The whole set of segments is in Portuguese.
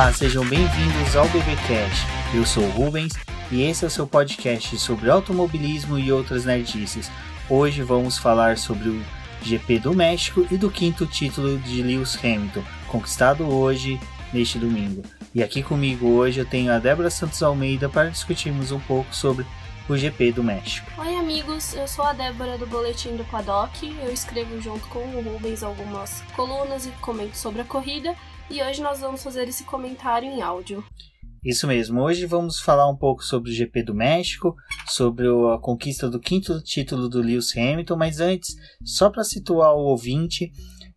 Olá, sejam bem-vindos ao BBcast. Eu sou o Rubens e esse é o seu podcast sobre automobilismo e outras nerdices. Hoje vamos falar sobre o GP do México e do quinto título de Lewis Hamilton, conquistado hoje, neste domingo. E aqui comigo hoje eu tenho a Débora Santos Almeida para discutirmos um pouco sobre o GP do México. Oi, amigos, eu sou a Débora do Boletim do Paddock. Eu escrevo junto com o Rubens algumas colunas e comento sobre a corrida. E hoje nós vamos fazer esse comentário em áudio. Isso mesmo, hoje vamos falar um pouco sobre o GP do México, sobre a conquista do quinto título do Lewis Hamilton, mas antes, só para situar o ouvinte,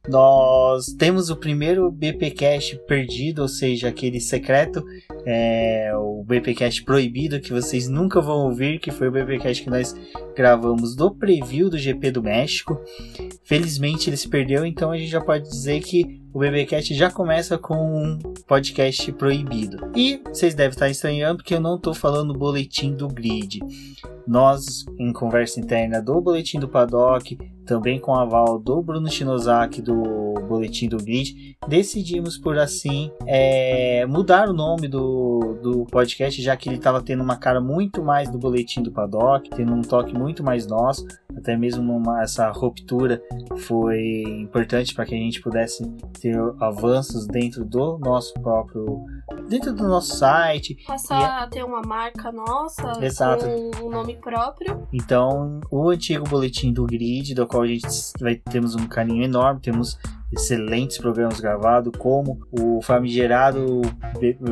nós temos o primeiro BPcast perdido, ou seja, aquele secreto, é, o BPcast proibido que vocês nunca vão ouvir, que foi o BPcast que nós gravamos do preview do GP do México. Felizmente ele se perdeu, então a gente já pode dizer que o BBcast já começa com um podcast proibido. E vocês devem estar estranhando porque eu não estou falando boletim do grid. Nós, em conversa interna do Boletim do Paddock, também com aval do Bruno Shinozaki do Boletim do Grid, decidimos por assim é, mudar o nome do, do podcast, já que ele estava tendo uma cara muito mais do Boletim do Paddock, tendo um toque muito mais nosso, até mesmo uma, essa ruptura foi importante para que a gente pudesse ter avanços dentro do nosso próprio dentro do nosso site. Passar e... a ter uma marca nossa Exato. com um nome próprio. Então, o antigo boletim do Grid, do qual a gente vai, temos um carinho enorme, temos excelentes programas gravados, como o famigerado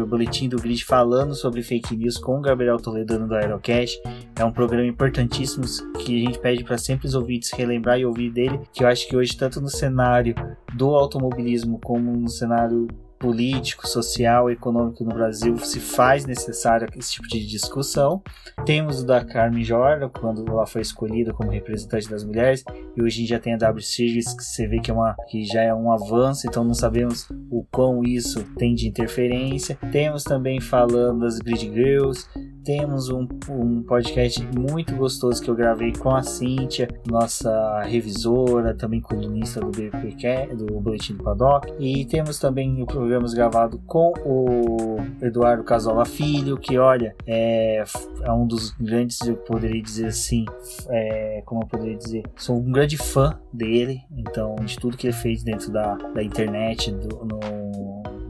boletim do Grid falando sobre fake news com o Gabriel Toledano do Aerocast. É um programa importantíssimo que a gente pede para sempre os ouvintes relembrar e ouvir dele, que eu acho que hoje, tanto no cenário do automobilismo como no cenário político, social, econômico no Brasil se faz necessário esse tipo de discussão. Temos o da Carmen Jordan, quando ela foi escolhida como representante das mulheres, e hoje em dia tem a W Series, que você vê que, é uma, que já é um avanço, então não sabemos o quão isso tem de interferência. Temos também falando das Grid Girls, temos um, um podcast muito gostoso que eu gravei com a Cíntia, nossa revisora, também colunista do BPQ, do Boletim do Paddock. E temos também programas gravados com o Eduardo Casola Filho, que olha, é, é um dos grandes, eu poderia dizer assim, é, como eu poderia dizer, sou um grande fã dele, então de tudo que ele fez dentro da, da internet, do, no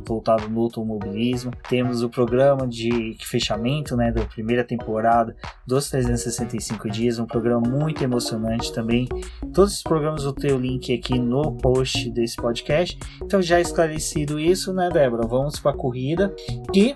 voltado no automobilismo. Temos o programa de fechamento né, da primeira temporada dos 365 dias, um programa muito emocionante também. Todos os programas eu tenho o link aqui no post desse podcast. Então, já esclarecido isso, né, Débora? Vamos para a corrida. E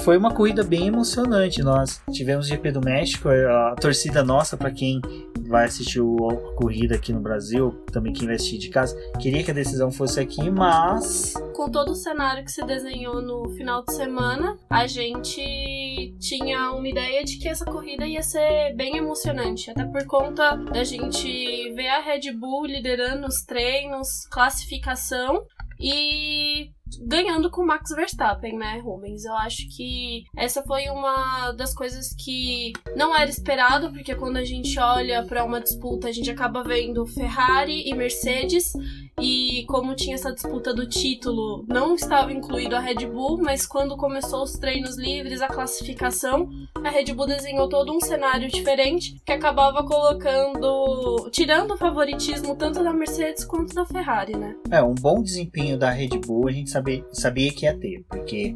foi uma corrida bem emocionante. Nós tivemos o GP do México, a torcida nossa, para quem vai assistir a corrida aqui no Brasil, também quem vai assistir de casa, queria que a decisão fosse aqui, mas. Com todo o cenário que se desenhou no final de semana, a gente tinha uma ideia de que essa corrida ia ser bem emocionante, até por conta da gente ver a Red Bull liderando os treinos, classificação e ganhando com Max Verstappen, né, Rubens? Eu acho que essa foi uma das coisas que não era esperado, porque quando a gente olha para uma disputa, a gente acaba vendo Ferrari e Mercedes e como tinha essa disputa do título, não estava incluído a Red Bull, mas quando começou os treinos livres, a classificação, a Red Bull desenhou todo um cenário diferente que acabava colocando, tirando o favoritismo tanto da Mercedes quanto da Ferrari, né? É, um bom desempenho da Red Bull a gente sabia, sabia que ia ter, porque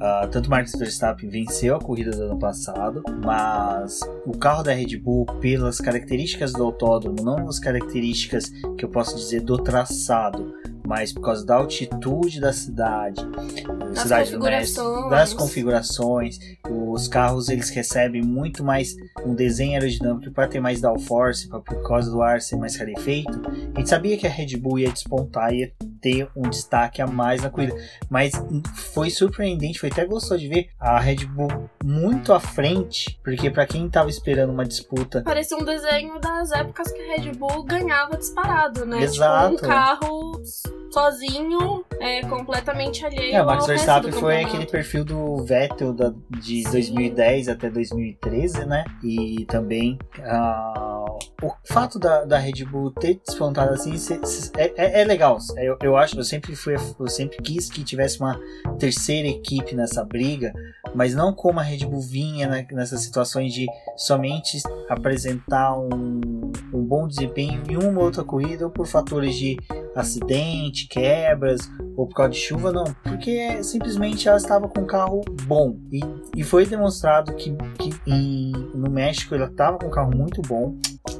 uh, tanto Max Verstappen venceu a corrida do ano passado, mas o carro da Red Bull, pelas características do autódromo, não as características que eu posso dizer do traçado mas por causa da altitude da cidade, das cidade configurações. das configurações, os carros eles recebem muito mais um desenho aerodinâmico para ter mais downforce, por causa do ar ser mais rarefeito. A gente sabia que a Red Bull ia despontar, ia ter um destaque a mais na corrida, mas foi surpreendente, foi até gostoso de ver a Red Bull muito à frente, porque para quem estava esperando uma disputa, parecia um desenho das épocas que a Red Bull ganhava disparado, né? Exato. Tipo, um carro sozinho, é, completamente alheio. É, o Max Verstappen foi aquele perfil do Vettel da, de Sim. 2010 até 2013, né? E também uh, o fato da, da Red Bull ter despontado assim se, se, é, é, é, legal. Eu, eu acho, eu sempre fui, eu sempre quis que tivesse uma terceira equipe nessa briga, mas não como a Red Bull vinha na, nessas situações de somente apresentar um, um bom desempenho em uma ou outra corrida ou por fatores de acidente, quebras ou por causa de chuva, não, porque simplesmente ela estava com um carro bom e, e foi demonstrado que, que em, no México ela estava com um carro muito bom.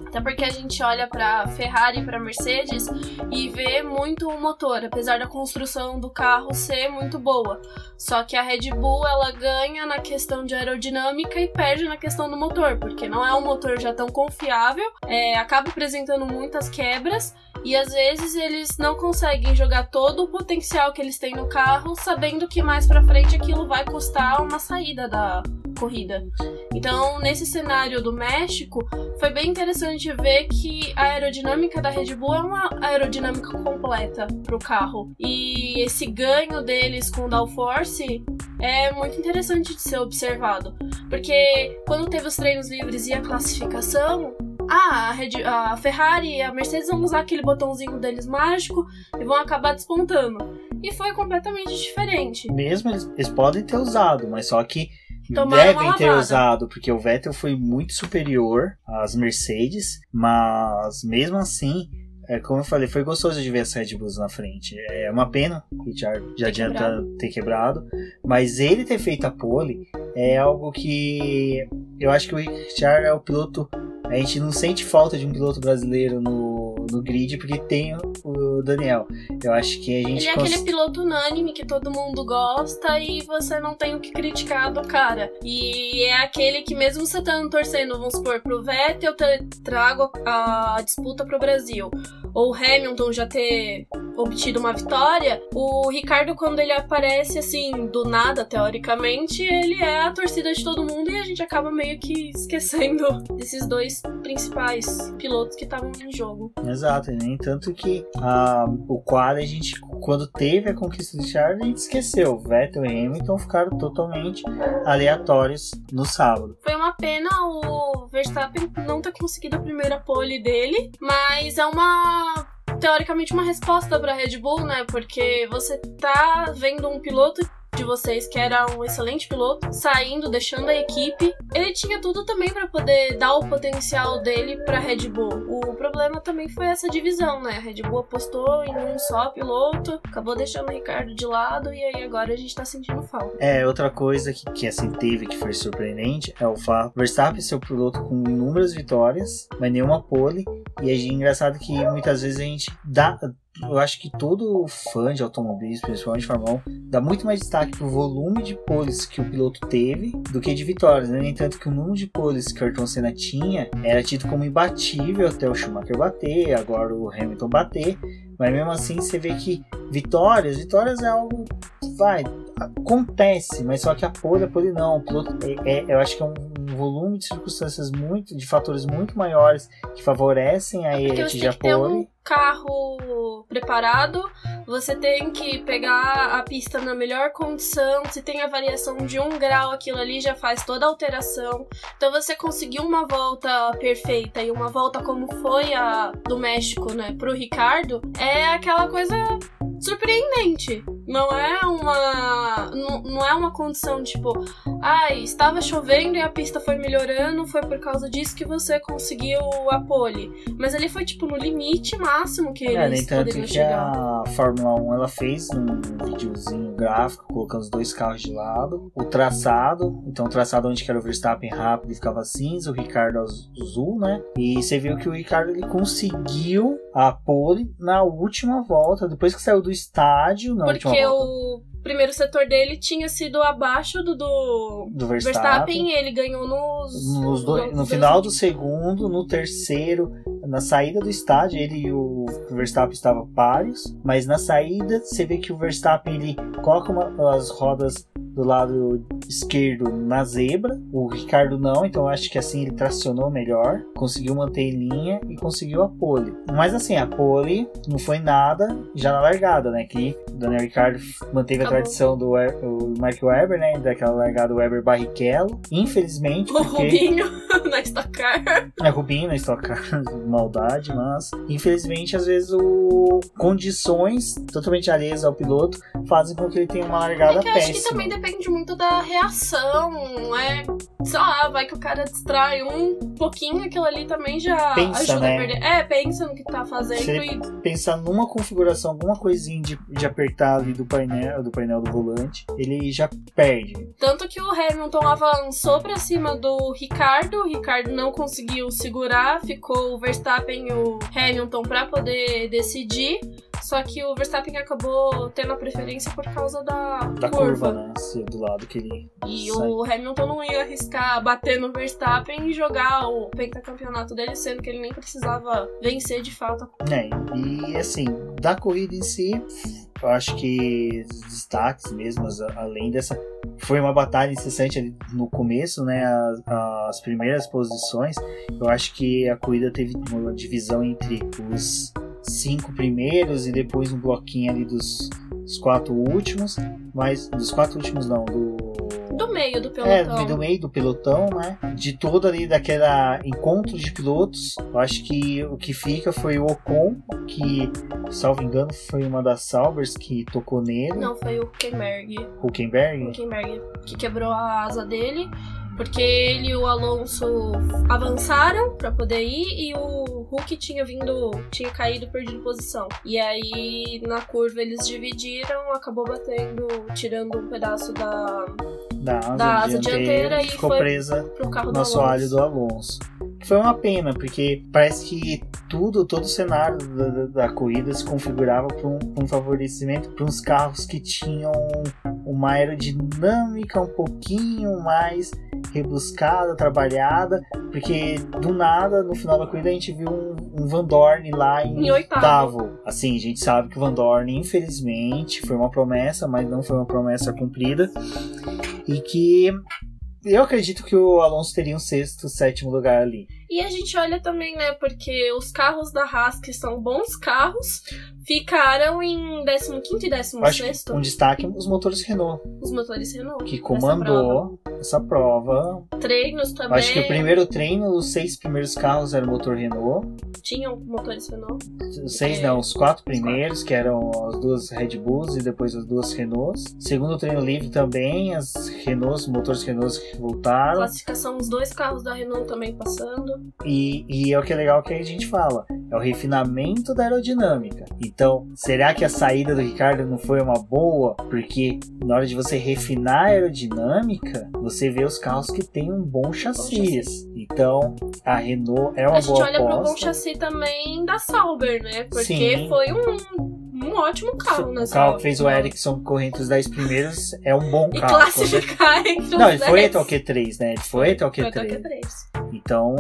Até porque a gente olha para Ferrari e para Mercedes e vê muito o motor, apesar da construção do carro ser muito boa. Só que a Red Bull ela ganha na questão de aerodinâmica e perde na questão do motor, porque não é um motor já tão confiável, é, acaba apresentando muitas quebras e às vezes eles não conseguem jogar todo o potencial que eles têm no carro, sabendo que mais para frente aquilo vai custar uma saída da corrida. Então, nesse cenário do México, foi bem interessante ver que a aerodinâmica da Red Bull é uma aerodinâmica completa para o carro. E esse ganho deles com o downforce é muito interessante de ser observado. Porque quando teve os treinos livres e a classificação, ah, a, Red, a Ferrari e a Mercedes vão usar aquele botãozinho deles mágico e vão acabar despontando. E foi completamente diferente. Mesmo eles, eles podem ter usado, mas só que Tomaram devem ter usado, porque o Vettel foi muito superior às Mercedes, mas mesmo assim, é, como eu falei, foi gostoso de ver as Red Bulls na frente. É uma pena o Richard já adianta quebrado. ter quebrado, mas ele ter feito a pole é algo que eu acho que o Richard é o piloto a gente não sente falta de um piloto brasileiro no, no grid porque tem o Daniel. Eu acho que a gente. Ele é cons... aquele piloto unânime que todo mundo gosta e você não tem o que criticar do cara. E é aquele que, mesmo você estando torcendo, vamos supor, pro Vettel, eu trago a disputa pro Brasil. Ou o Hamilton já ter obtido uma vitória, o Ricardo, quando ele aparece assim, do nada, teoricamente, ele é a torcida de todo mundo e a gente acaba meio que esquecendo desses dois principais pilotos que estavam em jogo. Exato, nem tanto que o quadro a gente, quando teve a conquista de Charles, a gente esqueceu. Vettel e Hamilton ficaram totalmente aleatórios no sábado. Foi uma pena o Verstappen não ter conseguido a primeira pole dele, mas é uma teoricamente uma resposta para Red Bull, né? Porque você tá vendo um piloto de vocês, que era um excelente piloto, saindo, deixando a equipe. Ele tinha tudo também para poder dar o potencial dele para Red Bull. O problema também foi essa divisão, né? A Red Bull apostou em um só piloto, acabou deixando o Ricardo de lado e aí agora a gente tá sentindo falta. É, outra coisa que, que assim teve que foi surpreendente é o fato Verstappen ser o piloto com inúmeras vitórias, mas nenhuma pole. E é engraçado que muitas vezes a gente dá eu acho que todo fã de automobilismo, principalmente de Fórmula 1, dá muito mais destaque pro volume de poles que o piloto teve do que de vitórias, né? Nem tanto que o número de poles que o Ayrton Senna tinha era tido como imbatível até o Schumacher bater, agora o Hamilton bater, mas mesmo assim você vê que vitórias, vitórias é algo vai, acontece, mas só que a pole, a pole não, o piloto é, é, eu acho que é um volume de circunstâncias muito, de fatores muito maiores que favorecem a ele atingir a pole carro preparado, você tem que pegar a pista na melhor condição. Se tem a variação de um grau, aquilo ali já faz toda a alteração. Então você conseguiu uma volta perfeita e uma volta como foi a do México, né, pro Ricardo, é aquela coisa surpreendente. Não é uma. Não, não é uma condição tipo, ah, estava chovendo e a pista foi melhorando, foi por causa disso que você conseguiu a pole. Mas ali foi tipo no limite máximo que é, eles nem tanto que chegar. A Fórmula 1 ela fez um videozinho gráfico colocando os dois carros de lado, o traçado, então o traçado onde era o Verstappen rápido ficava cinza, o Ricardo azul, né? E você viu que o Ricardo ele conseguiu a pole na última volta, depois que saiu do estádio, na Porque última volta. Primeiro setor dele tinha sido abaixo do, do, do Verstappen. Verstappen. ele ganhou nos, nos dois, no final do segundo, no terceiro, na saída do estádio, ele e o Verstappen estavam pares, mas na saída você vê que o Verstappen ele coloca uma, as rodas do lado esquerdo na zebra, o Ricardo não, então acho que assim ele tracionou melhor, conseguiu manter em linha e conseguiu a pole. Mas assim, a pole não foi nada já na largada, né? Que o Daniel Ricardo manteve a tradição do o Mark Webber, né? Daquela largada Webber Barrichello. Infelizmente. O porque... Rubinho na Stock Car. É, Rubinho na Stock Car, maldade, mas infelizmente às vezes o condições totalmente alheias ao piloto fazem com que ele tenha uma largada é que péssima. Acho que também depende muito da reação, é, sei lá, vai que o cara distrai um pouquinho, aquilo ali também já pensa, ajuda né? a perder. É, pensa no que tá fazendo Se e pensar numa configuração, alguma coisinha de, de apertar ali do painel, do painel do volante, ele já perde. Tanto que o Hamilton avançou para cima do Ricardo, o Ricardo não conseguiu segurar, ficou o Verstappen e o Hamilton para poder decidir. Só que o Verstappen acabou tendo a preferência por causa da, da curva. curva né? Do lado que ele. E sai. o Hamilton não ia arriscar bater no Verstappen e jogar o pentacampeonato dele, sendo que ele nem precisava vencer de fato. É, e assim, da corrida em si, eu acho que os destaques mesmo, além dessa. Foi uma batalha incessante ali no começo, né? As, as primeiras posições. Eu acho que a corrida teve uma divisão entre os cinco primeiros e depois um bloquinho ali dos, dos quatro últimos. Mas. Dos quatro últimos não, do do meio do pelotão. É, do meio do pelotão, né? De todo ali daquela encontro de pilotos, eu acho que o que fica foi o Ocon, que, salvo engano, foi uma das Saubers que tocou nele. Não, foi o Huckenberg. Huckenberg? Huckenberg, que quebrou a asa dele. Porque ele e o Alonso avançaram para poder ir e o Hulk tinha vindo, tinha caído, perdido posição. E aí na curva eles dividiram, acabou batendo, tirando um pedaço da da asa, da asa dianteira, dianteira, e ficou presa no assoalho do Alonso. Que foi uma pena, porque parece que tudo, todo o cenário da, da, da corrida se configurava para um, um, favorecimento para uns carros que tinham uma aerodinâmica um pouquinho mais rebuscada, trabalhada, porque do nada, no final da corrida, a gente viu um, um Van Dorn lá em, em oitavo. oitavo. Assim, a gente sabe que o Van Dorn, infelizmente, foi uma promessa, mas não foi uma promessa cumprida. E que eu acredito que o Alonso teria um sexto, sétimo lugar ali. E a gente olha também, né, porque os carros da Haas, que são bons carros, ficaram em 15 e 16. Um destaque os motores Renault. Os motores Renault. Que comandou essa prova. Treinos também. Acho que o primeiro treino, os seis primeiros carros eram motor Renault. Tinham motores Renault? Os seis é. não, os quatro primeiros, que eram as duas Red Bulls e depois as duas Renaults. Segundo treino livre também, as Renaults, motores Renaults voltaram. Classificação, os dois carros da Renault também passando. E, e é o que é legal que a gente fala, é o refinamento da aerodinâmica. Então, será que a saída do Ricardo não foi uma boa? Porque na hora de você refinar a aerodinâmica, você vê os carros que têm um bom chassi. Então, a Renault é uma boa aposta. A gente olha pro bom chassi também da Sauber, né? Porque Sim. foi um um ótimo carro, né? O carro que fez o Ericsson correr entre os 10 primeiros é um bom carro. E classificar entre os Não, ele foi até o Q3, né? Ele foi até o Q3. Foi até o Q3. Então,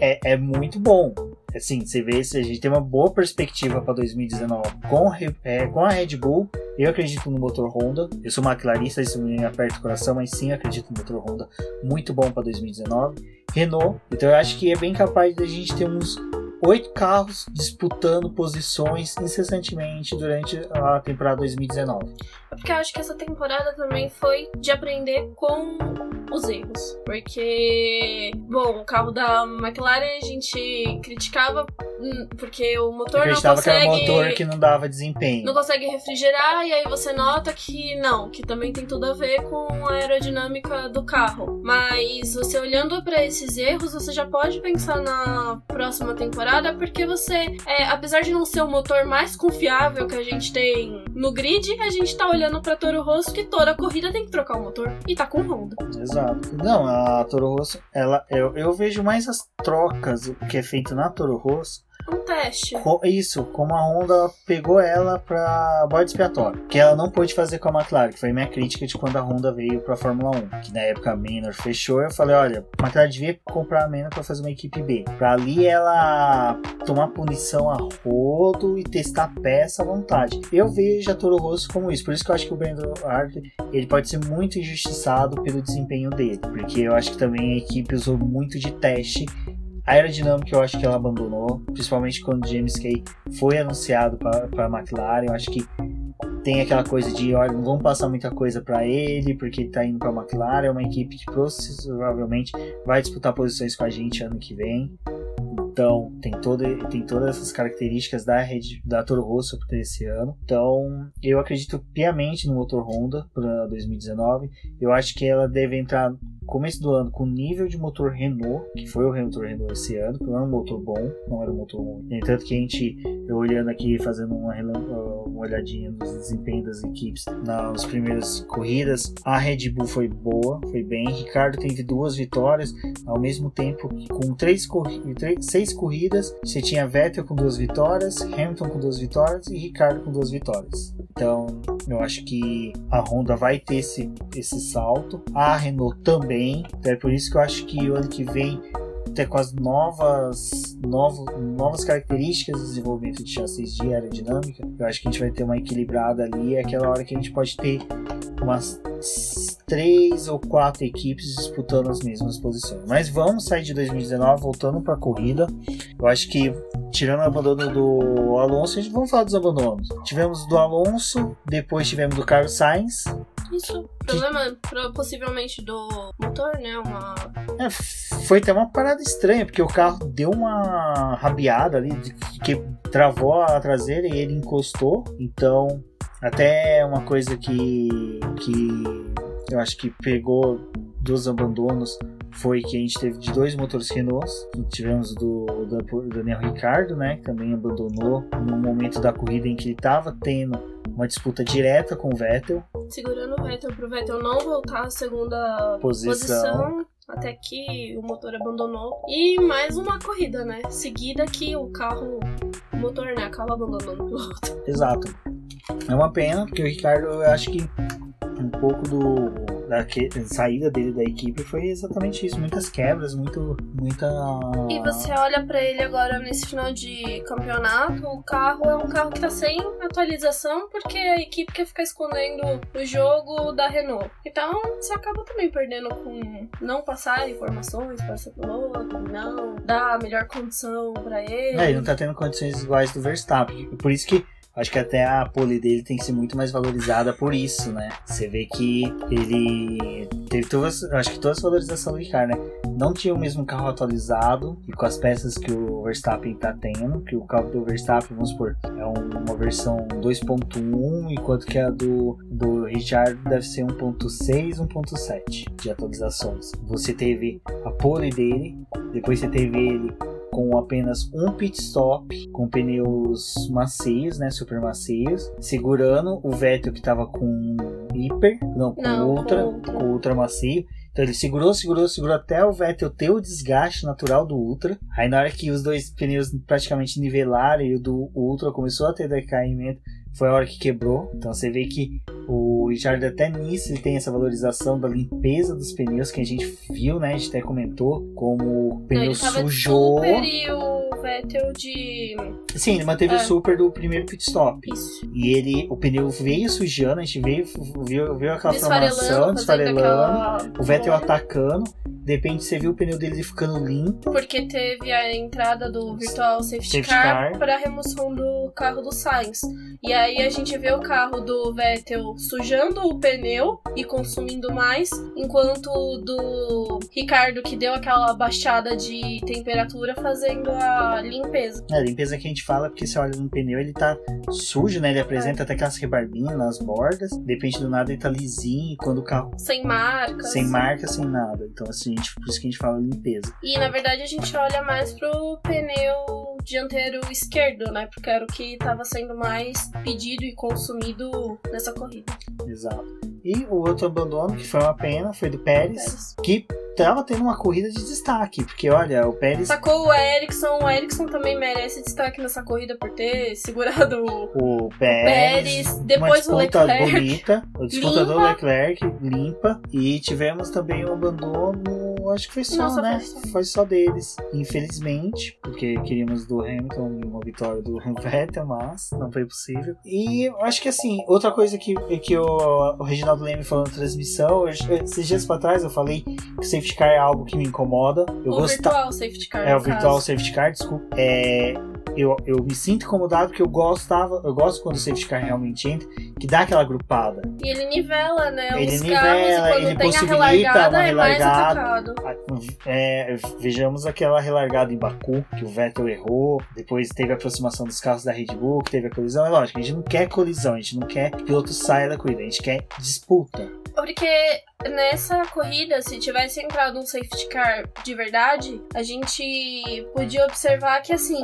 é, é muito bom. Assim, você vê se a gente tem uma boa perspectiva para 2019 com, é, com a Red Bull. Eu acredito no motor Honda. Eu sou maquilarista, isso me aperta o coração, mas sim acredito no motor Honda. Muito bom para 2019. Renault. Então eu acho que é bem capaz de a gente ter uns oito carros disputando posições incessantemente durante a temporada 2019. Porque eu acho que essa temporada também foi de aprender com os erros. Porque, bom, o carro da McLaren a gente criticava hum, porque o motor não consegue... que era um motor que não dava desempenho. Não consegue refrigerar e aí você nota que não, que também tem tudo a ver com a aerodinâmica do carro. Mas você olhando para esses erros, você já pode pensar na próxima temporada porque você, é, apesar de não ser o motor mais confiável que a gente tem no grid, a gente tá olhando para Toro Rosso que toda corrida tem que trocar o motor e tá com Honda. Exato. Não, a Toro Rosso, ela, eu, eu vejo mais as trocas que é feito na Toro Rosso Um teste. Co- Isso, como a Honda pegou ela pra bode expiatório. Que ela não pôde fazer com a McLaren, que foi a minha crítica de quando a Honda veio pra Fórmula 1. Que na época a Manor fechou, eu falei, olha, a McLaren devia comprar a Manor pra fazer uma equipe B. Pra ali ela tomar punição a rodo e testar peça à vontade. Eu vejo a Toro Rosso como isso, por isso que eu acho que o Brandon Hartley ele pode ser muito injustiçado pelo desempenho dele. Porque eu acho que também a equipe usou muito de teste a aerodinâmica eu acho que ela abandonou, principalmente quando James Kay foi anunciado para a McLaren. Eu acho que tem aquela coisa de, olha, não vamos passar muita coisa para ele, porque ele tá indo para a McLaren. É uma equipe que provavelmente vai disputar posições com a gente ano que vem. Então, tem, todo, tem todas essas características da rede da Toro Rosso para esse ano. Então, eu acredito piamente no motor Honda para 2019. Eu acho que ela deve entrar começo do ano com nível de motor Renault, que foi o motor Renault esse ano, que não era um motor bom, não era um motor ruim. No entanto, que a gente, eu olhando aqui, fazendo uma, uma olhadinha nos desempenhos das equipes nas primeiras corridas, a Red Bull foi boa, foi bem. Ricardo teve duas vitórias, ao mesmo tempo que com três, três seis corridas, você tinha Vettel com duas vitórias, Hamilton com duas vitórias e Ricardo com duas vitórias. Então, eu acho que a Honda vai ter esse, esse salto, a Renault também. Então é por isso que eu acho que o ano que vem até com as novas, novo, novas características do desenvolvimento de chassis de aerodinâmica, eu acho que a gente vai ter uma equilibrada ali. É aquela hora que a gente pode ter umas três ou quatro equipes disputando as mesmas posições. Mas vamos sair de 2019, voltando para a corrida. Eu acho que tirando o abandono do Alonso, a gente vamos falar dos abandonos. Tivemos do Alonso, depois tivemos do Carlos Sainz. Isso. Problema possivelmente do motor, né? Uma. É, foi até uma parada estranha, porque o carro deu uma rabiada ali, que travou a traseira e ele encostou. Então, até uma coisa que, que eu acho que pegou dos abandonos foi que a gente teve de dois motores Renault. Tivemos do, do Daniel Ricardo, né? Que também abandonou no momento da corrida em que ele estava tendo uma disputa direta com o Vettel. Segurando o Vettel para o Vettel não voltar à segunda posição. posição. Até que o motor abandonou. E mais uma corrida, né? Seguida que o carro. O motor, né? Acaba abandonando o piloto. Exato. É uma pena, porque o Ricardo, eu acho que um pouco do da que, saída dele da equipe foi exatamente isso, muitas quebras, muito muita E você olha para ele agora nesse final de campeonato, o carro é um carro que tá sem atualização porque a equipe quer ficar escondendo o jogo da Renault. Então, você acaba também perdendo com não passar informações para seu piloto, não dar a melhor condição para ele. É, ele não tá tendo condições iguais do Verstappen. Por isso que Acho que até a pole dele tem que ser muito mais valorizada por isso, né? Você vê que ele teve todas, acho que toda essa valorização do Ricardo, né? Não tinha o mesmo carro atualizado e com as peças que o Verstappen tá tendo, que o carro do Verstappen, vamos supor, é uma versão 2.1, enquanto que a do, do Richard deve ser 1.6, 1.7 de atualizações. Você teve a pole dele, depois você teve ele com apenas um pit stop, com pneus macios, né, super macios, segurando o Vettel que estava com hiper, não, com não, ultra, com ultra, com ultra macio. Então ele segurou, segurou, segurou até o Vettel ter o desgaste natural do Ultra. Aí na hora que os dois pneus praticamente nivelaram e o do Ultra começou a ter decaimento, foi a hora que quebrou. Então você vê que o Richard até nisso ele tem essa valorização da limpeza dos pneus que a gente viu, né? A gente até comentou como o pneu Não, sujou. Vettel de. Sim, ele manteve É. o super do primeiro pit stop. Isso. E ele, o pneu veio sujando, a gente veio, viu, viu aquela Desfarelando, formação, desfarelando. aquela O Vettel atacando. De repente você viu o pneu dele ficando limpo. Porque teve a entrada do Virtual Safety, Safety Car, car. para a remoção do carro do Sainz. E aí a gente vê o carro do Vettel sujando o pneu e consumindo mais, enquanto o do Ricardo, que deu aquela baixada de temperatura, fazendo a limpeza. É, a limpeza que a gente fala, porque você olha no pneu, ele tá sujo, né? Ele apresenta até aquelas rebarbinhas nas bordas. De repente, do nada, ele tá lisinho. E quando o carro Sem marcas. sem marca, sem nada. Então, assim, gente, por isso que a gente fala limpeza. E na verdade a gente olha mais pro pneu dianteiro esquerdo, né? Porque era o que estava sendo mais pedido e consumido nessa corrida. Exato. E o outro abandono, que foi uma pena, foi do Pérez, Pérez. que tava tendo uma corrida de destaque, porque olha, o Pérez. Sacou o Ericsson, o Ericsson também merece destaque nessa corrida por ter segurado o Pérez. Pérez depois o Leclerc. bonita, o disputa do Leclerc, limpa. E tivemos também o abandono, acho que foi só, né? foi só. Foi só deles, infelizmente, porque queríamos do Hamilton uma vitória do Vettel, mas não foi possível. E eu acho que assim, outra coisa que, que o, o Reginaldo Leme falou na transmissão, eu- esses dias pra trás eu falei que o safety car é algo que me incomoda. Eu o virtual safety car. É, o virtual caso. safety car, desculpa. É, eu, eu me sinto incomodado porque eu gostava, eu gosto quando o safety car realmente entra, que dá aquela grupada. E ele nivela, né? Ele os nivela, carros e quando ele possibilita relargada uma é mais relargada. Atacado. É, vejamos aquela relargada em Baku, que o Vettel errou, depois teve a aproximação dos carros da Red Bull, que teve a colisão. É lógico, a gente não quer colisão, a gente não quer que o piloto saia da corrida, a gente quer disputa. Porque nessa corrida, se tivesse entrado um safety car de verdade, a gente podia observar que assim,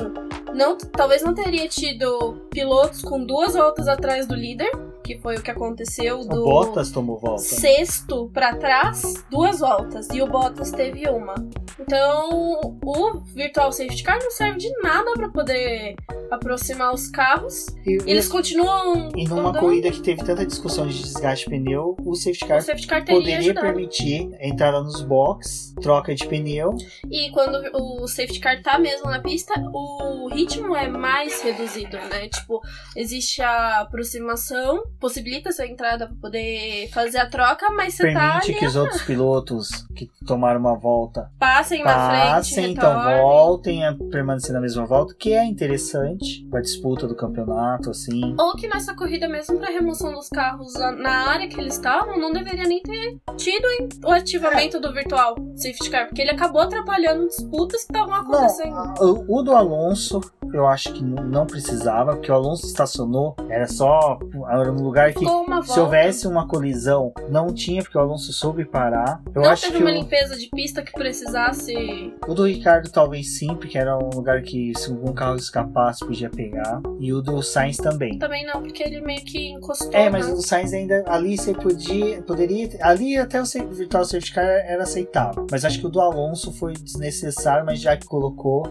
não, talvez não teria tido pilotos com duas voltas atrás do líder, que foi o que aconteceu O do Bottas tomou volta. sexto pra trás, duas voltas, e o Bottas teve uma. Então, o virtual safety car não serve de nada pra poder aproximar os carros. E, Eles continuam e numa andando. corrida que teve tanta discussão de desgaste de pneu, o safety car O safety car poderia permitir entrada nos box, troca de pneu. E quando o safety car tá mesmo na pista, o ritmo é mais reduzido, né? Tipo, existe a aproximação, possibilita essa entrada pra poder fazer a troca, mas você tá permite que os outros pilotos que tomaram uma volta passem na frente, passem, então voltem a permanecer na mesma volta, que é interessante para disputa do campeonato, assim. Ou que nessa corrida, mesmo pra remoção dos carros na- área que eles estavam, não deveria nem ter tido o ativamento do virtual safety car, porque ele acabou atrapalhando disputas que estavam acontecendo. Não, o do Alonso, eu acho que não, não precisava, porque o Alonso estacionou, era só era um lugar que se houvesse uma colisão, não tinha, porque o Alonso soube parar. Eu não acho teve que uma o, limpeza de pista que precisasse o do Ricardo talvez sim, porque era um lugar que se algum carro escapasse podia pegar. E o do Sainz também. Também não, porque ele meio que encostou. É, mas né? o do Sainz ainda ali você podia, poderia, ali até o virtual safety car era aceitável. Mas acho que o do Alonso foi desnecessário, mas já que colocou,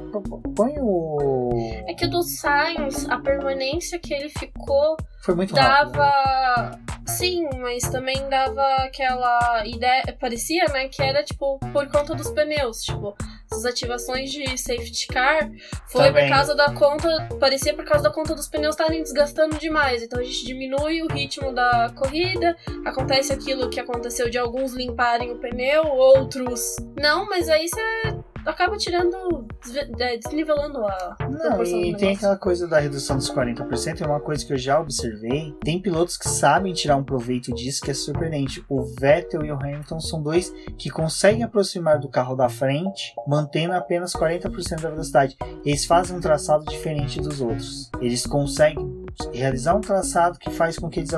põe o É que o do Sainz, a permanência que ele ficou foi muito rápido. né? dava. Sim, mas também dava aquela ideia. Parecia, né? Que era tipo por conta dos pneus. Tipo, essas ativações de safety car foi Também. por causa da conta. Parecia por causa da conta dos pneus estarem desgastando demais. Então a gente diminui o ritmo da corrida. Acontece aquilo que aconteceu de alguns limparem o pneu, outros. Não, mas aí você acaba tirando. é, desnivelando a Não, e tem aquela coisa da redução dos 40%, é uma coisa que eu já observei. Tem pilotos que sabem tirar um proveito disso, que é surpreendente. O Vettel e o Hamilton são dois que conseguem aproximar do carro da frente, mantendo apenas 40% da velocidade. Eles fazem um traçado diferente dos outros. Eles conseguem realizar um traçado que faz com que eles,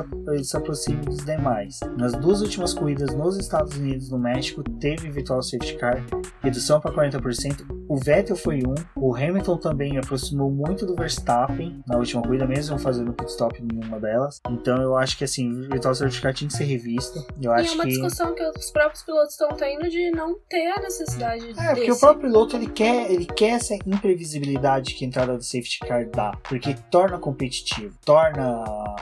se aproximem dos demais. Nas duas últimas corridas nos Estados Unidos e no México, teve virtual safety car, redução para 40%. O Vettel foi um, o Hamilton também aproximou muito do Verstappen na última corrida, mesmo fazendo pit stop em uma delas. Então eu acho que assim, o virtual safety car tinha que ser revisto. Eu E é acho uma que discussão que os próprios pilotos estão tendo de não ter a necessidade É, porque desse. o próprio piloto ele quer, ele quer essa imprevisibilidade que a entrada do safety car dá, porque torna competitivo, torna.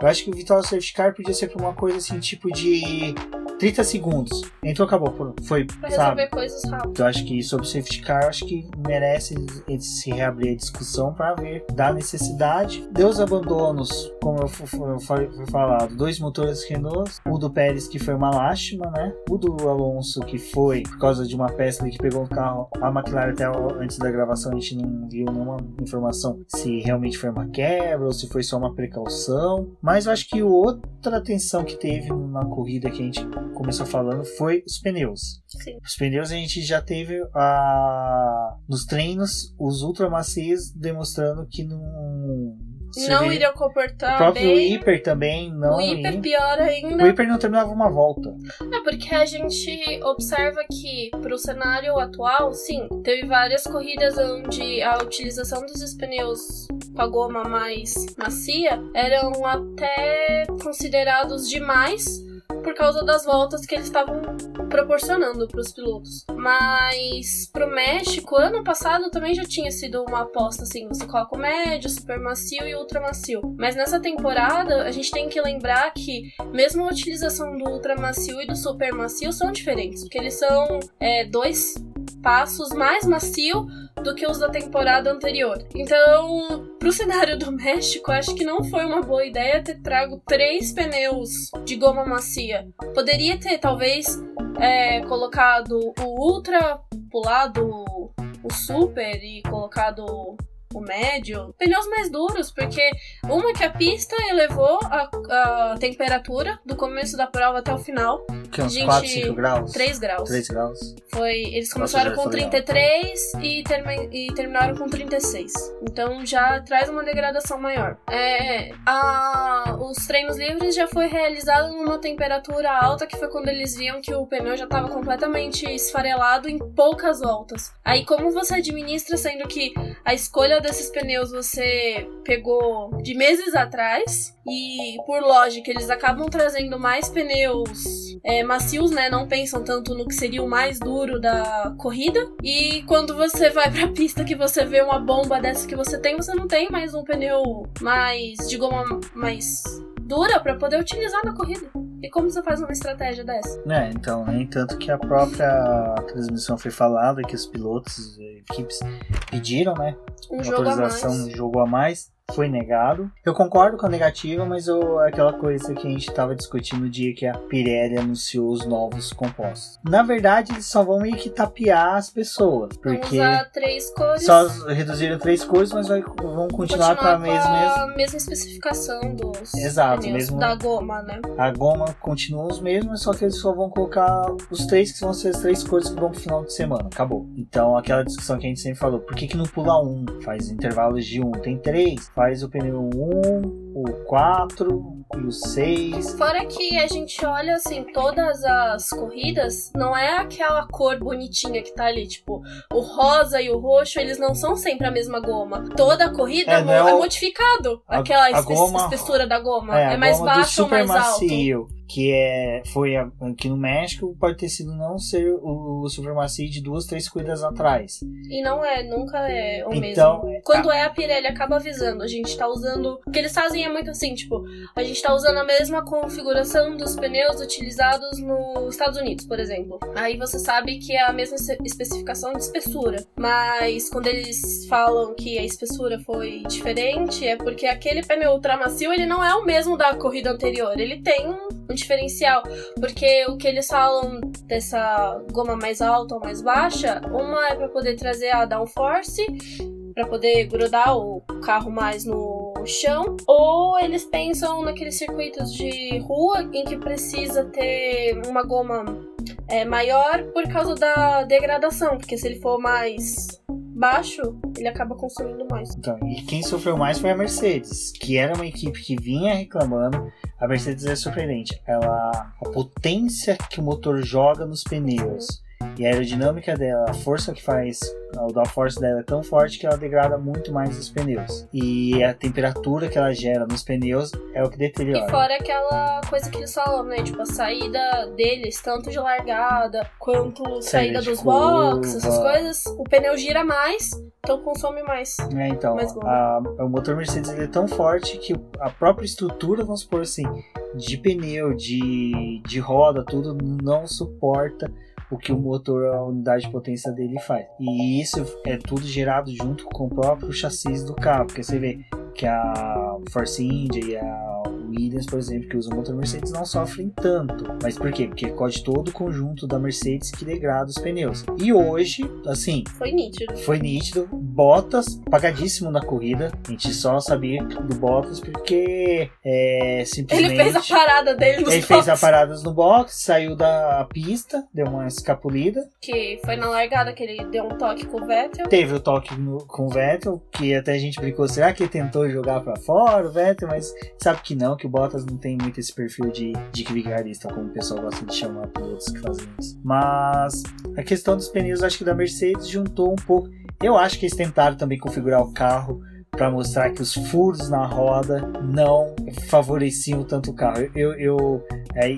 Eu acho que o Vitória Safety Car podia ser uma coisa assim, tipo de 30 segundos. Entrou, acabou, foi, Pra sabe? resolver coisas rápido. Eu acho que sobre o safety car, eu acho que merece se reabrir a discussão para ver da necessidade. Deu os abandonos, como eu falei, foi falado, dois motores Renault, o do Pérez que foi uma lástima, né? O do Alonso que foi por causa de uma peça ali que pegou o carro. A McLaren até antes da gravação a gente não viu nenhuma informação se realmente foi uma quebra ou se foi só uma precaução. Mas eu acho que outra atenção que teve na corrida que a gente começou falando foi os pneus. Sim. Os pneus a gente já teve a... nos treinos os ultra macios demonstrando que não. Não iriam O comportar próprio bem. Hiper também não. o hiper ia. pior O ainda. Hiper não terminava uma volta. É porque a gente observa que pro cenário atual, sim, teve várias corridas onde a utilização desses pneus com a goma mais macia eram até considerados demais por causa das voltas que eles estavam proporcionando para os pilotos. Mas pro México, ano passado também já tinha sido uma aposta assim: você coloca o médio, super macio e ultra macio. Mas nessa temporada, a gente tem que lembrar que, mesmo a utilização do ultra macio e do super macio são diferentes, porque eles são é, dois passos mais macio do que os da temporada anterior. Então, pro cenário do México, acho que não foi uma boa ideia ter trago três pneus de goma macia. Poderia ter, talvez, é, colocado o Ultra, pulado o Super e colocado o médio, pneus mais duros, porque uma que a pista elevou a, a temperatura do começo da prova até o final. Que uns Gente, 4, 5 graus? 3 graus. 3 graus. Foi, eles começaram já com foi legal. 33 e, termi- e terminaram com 36. Então já traz uma degradação maior. É, a- os treinos livres já foi realizado numa temperatura alta, que foi quando eles viam que o pneu já estava completamente esfarelado em poucas voltas. Aí como você administra, sendo que a escolha desses pneus você pegou de meses atrás e por lógica eles acabam trazendo mais pneus é, macios, né? Não pensam tanto no que seria o mais duro da corrida. E quando você vai pra pista que você vê uma bomba dessa que você tem, você não tem mais um pneu mais de goma mais dura pra poder utilizar na corrida. E como você faz uma estratégia dessa? É, então, nem tanto que a própria transmissão foi falada que os pilotos e equipes pediram, né? Um jogo autorização um jogo a mais. Foi negado. Eu concordo com a negativa, mas eu, aquela coisa que a gente estava discutindo no dia que a Pirelli anunciou os novos compostos. Na verdade, eles só vão meio que tapear as pessoas, porque usar três cores. só reduziram três cores, mas vai- vão continuar, com a mesma. a mesma especificação dos Exato, pneus, mesmo- da goma, né? A goma continua os mesmos, só que eles só vão colocar os três que vão ser as três cores que vão pro final de semana. Acabou. Então, aquela discussão que a gente sempre falou: por que, que não pula um? Faz intervalos de um. Tem três, faz o pneu 1, o 4 e o 6. Fora que a gente olha assim, todas as corridas, não é aquela cor bonitinha que tá ali, tipo, o rosa e o roxo, eles não são sempre a mesma goma. Toda corrida É, é, é é modificado a- aquela a goma- espessura da goma. É, É, mais goma do baixo ou super mais alto. Que é, foi aqui no México, pode ter sido não ser o, o super macio de duas, três corridas atrás. E não é, nunca é o Então, mesmo. Quando é a Pirelli, acaba avisando. A gente tá usando. O que eles fazem é muito assim, tipo, a gente tá usando a mesma configuração dos pneus utilizados nos Estados Unidos, por exemplo. Aí você sabe que é a mesma espe- especificação de espessura. Mas quando eles falam que a espessura foi diferente, é porque aquele pneu ultramacio, ele não é o mesmo da corrida anterior. Ele tem um, diferencial. Porque o que eles falam dessa goma mais alta ou mais baixa, uma é pra poder trazer a downforce, pra poder grudar o carro mais no chão, ou eles pensam naqueles circuitos de rua em que precisa ter uma goma é, maior por causa da degradação, porque se ele for mais baixo, ele acaba consumindo mais. Então, e quem sofreu mais foi a Mercedes, que era uma equipe que vinha reclamando. A Mercedes é surpreendente. Ela, a potência que o motor joga nos pneus e a aerodinâmica dela, a força que faz, o downforce dela é tão forte que ela degrada muito mais os pneus. E a temperatura que ela gera nos pneus é o que E deteriora. fora aquela coisa que eles falam, né? Tipo, a saída deles, tanto de largada quanto saída, Saída dos boxes, essas coisas, o pneu gira mais, então consome mais. É, então, Mais a- o motor Mercedes é tão forte que a própria estrutura, vamos supor assim, de pneu, de, de roda, tudo não suporta o que o motor, a unidade de potência dele faz. E isso é tudo gerado junto com o próprio chassi do carro, porque você vê que a Force India e a Williams, por exemplo, que usam o motor Mercedes, não sofrem tanto. Mas por quê? Porque quase todo o conjunto da Mercedes que degrada os pneus. E hoje, assim, Foi nítido. foi nítido. Bottas, pagadíssimo na corrida. A gente só sabia do Bottas porque é, Ele simplesmente. fez a parada dele nos ele fez a boxes, paradas no box, saiu da pista, deu uma escapulida. Que foi na largada que ele deu um toque com o Vettel. Teve o toque no- com o Vettel, que até a gente brincou, será que ele tentou jogar pra fora o Vettel? Mas sabe que não, que o Bottas não tem muito esse perfil de, de vigarista, como o pessoal gosta de chamar pilotos que fazem isso. Mas a questão dos pneus, acho que da Mercedes juntou um pouco. Eu acho que eles tentaram também configurar o carro para mostrar que os furos na roda não favoreciam tanto o carro. Eu, eu, é,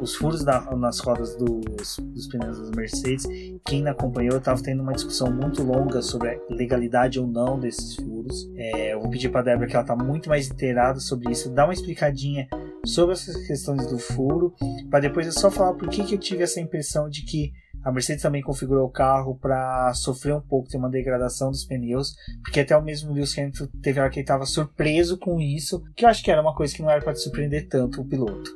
os furos na, nas rodas dos, dos pneus das Mercedes, quem acompanhou, estava tendo uma discussão muito longa sobre a legalidade ou não desses furos. É, eu vou pedir para Débora que ela está muito mais inteirada sobre isso, dá uma explicadinha sobre essas questões do furo, para depois eu só falar por que, que eu tive essa impressão de que a Mercedes também configurou o carro para sofrer um pouco, ter uma degradação dos pneus, porque até o mesmo Lewis Hamilton teve hora que ele estava surpreso com isso, que eu acho que era uma coisa que não era para surpreender tanto o piloto.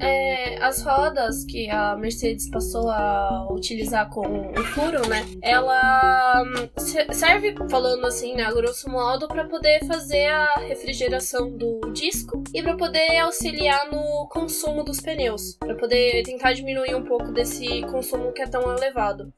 É, as rodas que a Mercedes passou a utilizar com o furo, né? Ela hum, serve, falando assim, né, grosso modo, para poder fazer a refrigeração do disco e para poder auxiliar no consumo dos pneus, para poder tentar diminuir um pouco desse consumo que é tão elevado.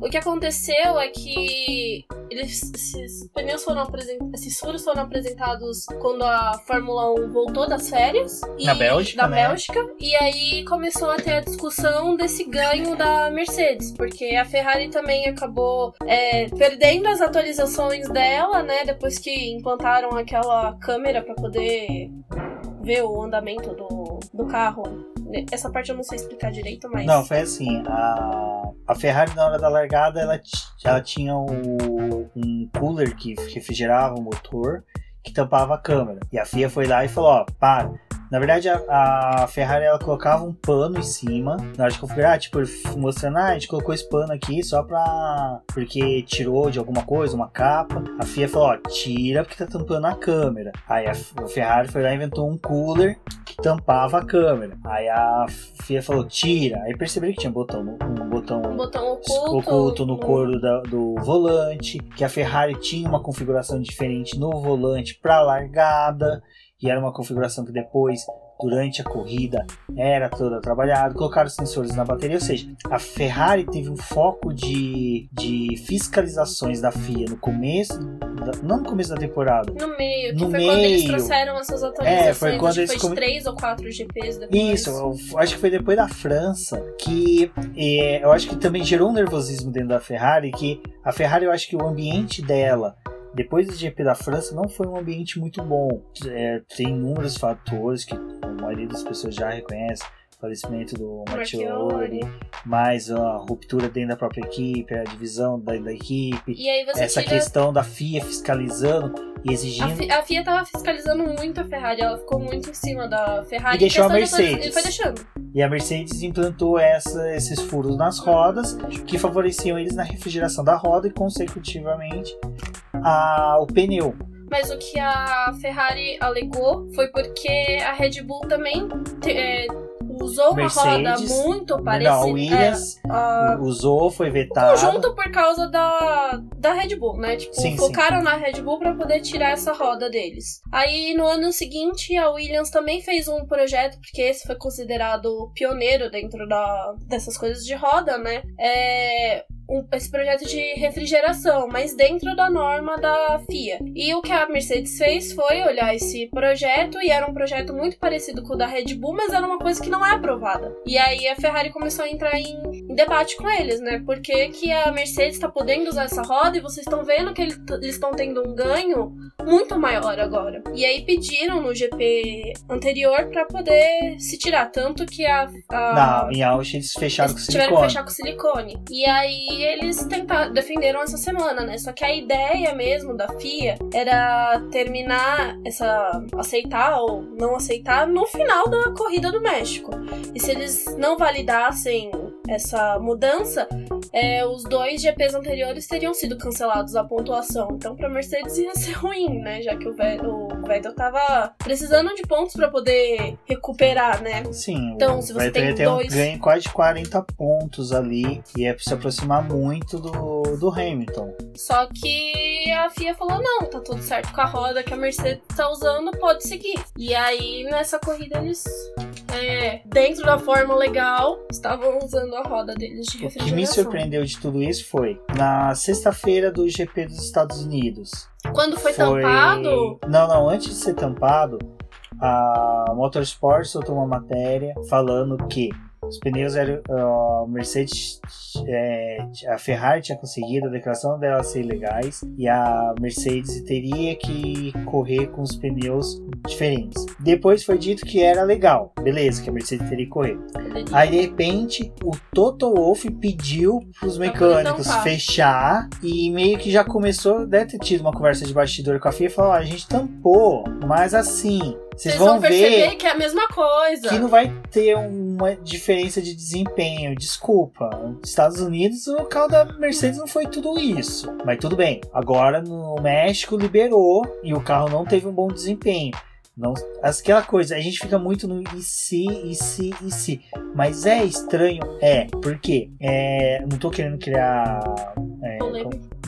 O que aconteceu é que eles, esses pneus foram apresentados, esses furos foram apresentados quando a Fórmula 1 voltou das férias. E, na Bélgica, da né? Bélgica. E aí começou a ter a discussão desse ganho da Mercedes, porque a Ferrari também acabou é, perdendo as atualizações dela, né? Depois que implantaram aquela câmera para poder ver o andamento do, do carro. Essa parte eu não sei explicar direito, mas. Não, foi assim. A, a Ferrari, na hora da largada, ela, ela tinha o, um cooler que refrigerava o motor que tampava a câmera. E a FIA foi lá e falou: ó, para na verdade, a, a, Ferrari ela colocava um pano em cima na hora de configurar, tipo, mostrando, ah, a gente colocou esse pano aqui só pra. porque tirou de alguma coisa, uma capa. A FIA falou, ó, tira porque tá tampando a câmera. Aí a, a Ferrari foi lá e inventou um cooler que tampava a câmera. Aí a FIA falou, tira. Aí perceberam que tinha botão, um botão, um botão oculto, oculto no couro da, do volante, que a Ferrari tinha uma configuração diferente no volante para largada que era uma configuração que depois, durante a corrida, era toda trabalhada, colocaram sensores na bateria, ou seja, a Ferrari teve um foco de, de fiscalizações da FIA no começo, não no começo da temporada. No meio, que no foi meio, quando eles trouxeram essas atualizações, é, foi quando eles come... três ou quatro GPs depois. Isso, eu acho que foi depois da França, que é, eu acho que também gerou um nervosismo dentro da Ferrari, que a Ferrari, eu acho que o ambiente dela depois do GP da França, não foi um ambiente muito bom. É, tem inúmeros fatores que a maioria das pessoas já reconhece. Falecimento do Martiori, mais a ruptura dentro da própria equipe, a divisão da, da equipe, essa tira... questão da FIA fiscalizando e exigindo. A, a FIA estava fiscalizando muito a Ferrari, ela ficou muito em cima da Ferrari e deixou a Mercedes. E foi deixando. E a Mercedes implantou essa, esses furos nas rodas que favoreciam eles na refrigeração da roda e, consecutivamente, a, o pneu. Mas o que a Ferrari alegou foi porque a Red Bull também é, usou Mercedes, uma roda muito parecida. Não, a Williams é, usou, foi vetado. Conjunto por causa da, da Red Bull, né? Tipo, sim, focaram sim. na Red Bull para poder tirar essa roda deles. Aí no ano seguinte, a Williams também fez um projeto, porque esse foi considerado pioneiro dentro da, dessas coisas de roda, né? É, um, esse projeto de refrigeração, mas dentro da norma da FIA. E o que a Mercedes fez foi olhar esse projeto, e era um projeto muito parecido com o da Red Bull, mas era uma coisa que não é aprovada. E aí a Ferrari começou a entrar em, em debate com eles, né? Por que, que a Mercedes está podendo usar essa roda e vocês estão vendo que eles estão tendo um ganho muito maior agora. E aí pediram no GP anterior para poder se tirar. Tanto que a. a não, em Auschwitz eles fecharam eles com silicone. Tiveram que fechar com silicone. E aí eles tentaram, defenderam essa semana, né? Só que a ideia mesmo da FIA era terminar essa. aceitar ou não aceitar no final da corrida do México. E se eles não validassem essa mudança, é, os dois GPs anteriores teriam sido cancelados a pontuação. Então, para Mercedes ia ser ruim, né? Já que o Vettel, o Vettel tava precisando de pontos para poder recuperar, né? Sim. Então, se você tem dois. Um ganho quase 40 pontos ali e é pra se aproximar muito do, do Hamilton. Só que a FIA falou: não, tá tudo certo com a roda que a Mercedes tá usando, pode seguir. E aí, nessa corrida, eles é, dentro da forma legal, estavam usando a roda deles de refrigeração. O que me surpreendeu de tudo isso foi na sexta-feira do GP dos Estados Unidos. Quando foi, foi, tampado? Não, não, antes de ser tampado, a Motorsport soltou uma matéria falando que Os pneus eram. A Mercedes. É, a Ferrari tinha conseguido a declaração dela ser legais e a Mercedes teria que correr com os pneus diferentes. Depois foi dito que era legal, beleza, que a Mercedes teria que correr. Aí de repente o Toto Wolff pediu para os mecânicos fechar e meio que já começou, deve ter tido uma conversa de bastidor com a FIA e falou: a gente tampou, mas assim, vocês vão, vão ver que é a mesma coisa. Que não vai ter uma diferença de desempenho. Desculpa. Nos Estados Unidos, o carro da Mercedes não foi tudo isso. Mas tudo bem. Agora no México liberou e o carro não teve um bom desempenho. Não, aquela coisa, a gente fica muito no e se, e se, e se. Mas é estranho, é, porque é, não tô querendo criar. É,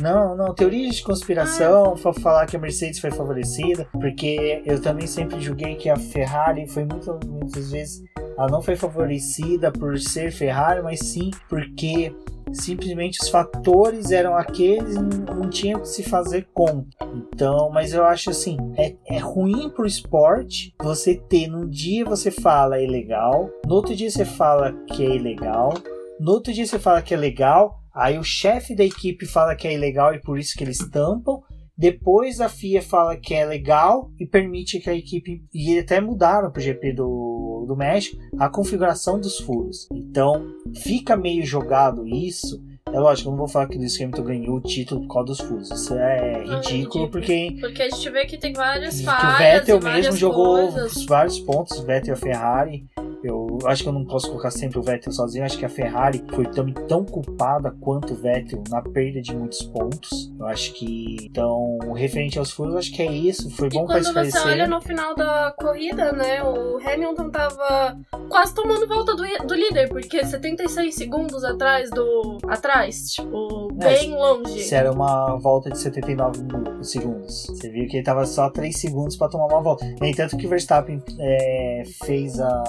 não, não, teoria de conspiração ah. falar que a Mercedes foi favorecida, porque eu também sempre julguei que a Ferrari foi muito, muitas vezes ela não foi favorecida por ser Ferrari, mas sim porque simplesmente os fatores eram aqueles não tinha o que se fazer com. Então, mas eu acho assim, é, é ruim pro esporte você ter num dia você fala é legal, no outro dia você fala que é ilegal, no outro dia você fala que é legal, aí o chefe da equipe fala que é ilegal e por isso que eles tampam. Depois a FIA fala que é legal e permite que a equipe. E até mudaram pro GP do, do México a configuração dos furos. Então fica meio jogado isso. É lógico, eu não vou falar que o Lewis Hamilton ganhou o título por causa dos furos. Isso é ridículo, ridículo porque. Porque a gente vê que tem várias que falhas. o Vettel mesmo jogou coisas. vários pontos, o Vettel e a Ferrari. Eu acho que eu não posso colocar sempre o Vettel sozinho. Acho que a Ferrari foi também tão culpada quanto o Vettel na perda de muitos pontos. Eu acho que, então, referente aos furos, acho que é isso. Foi bom para esclarecer. quando você olha no final da corrida, né, o Hamilton tava quase tomando volta do, do líder, porque 76 segundos atrás do... atrás, tipo, é, bem é, longe. Se era uma volta de 79 segundos. Você viu que ele tava só 3 segundos para tomar uma volta. No entanto que o Verstappen é, fez a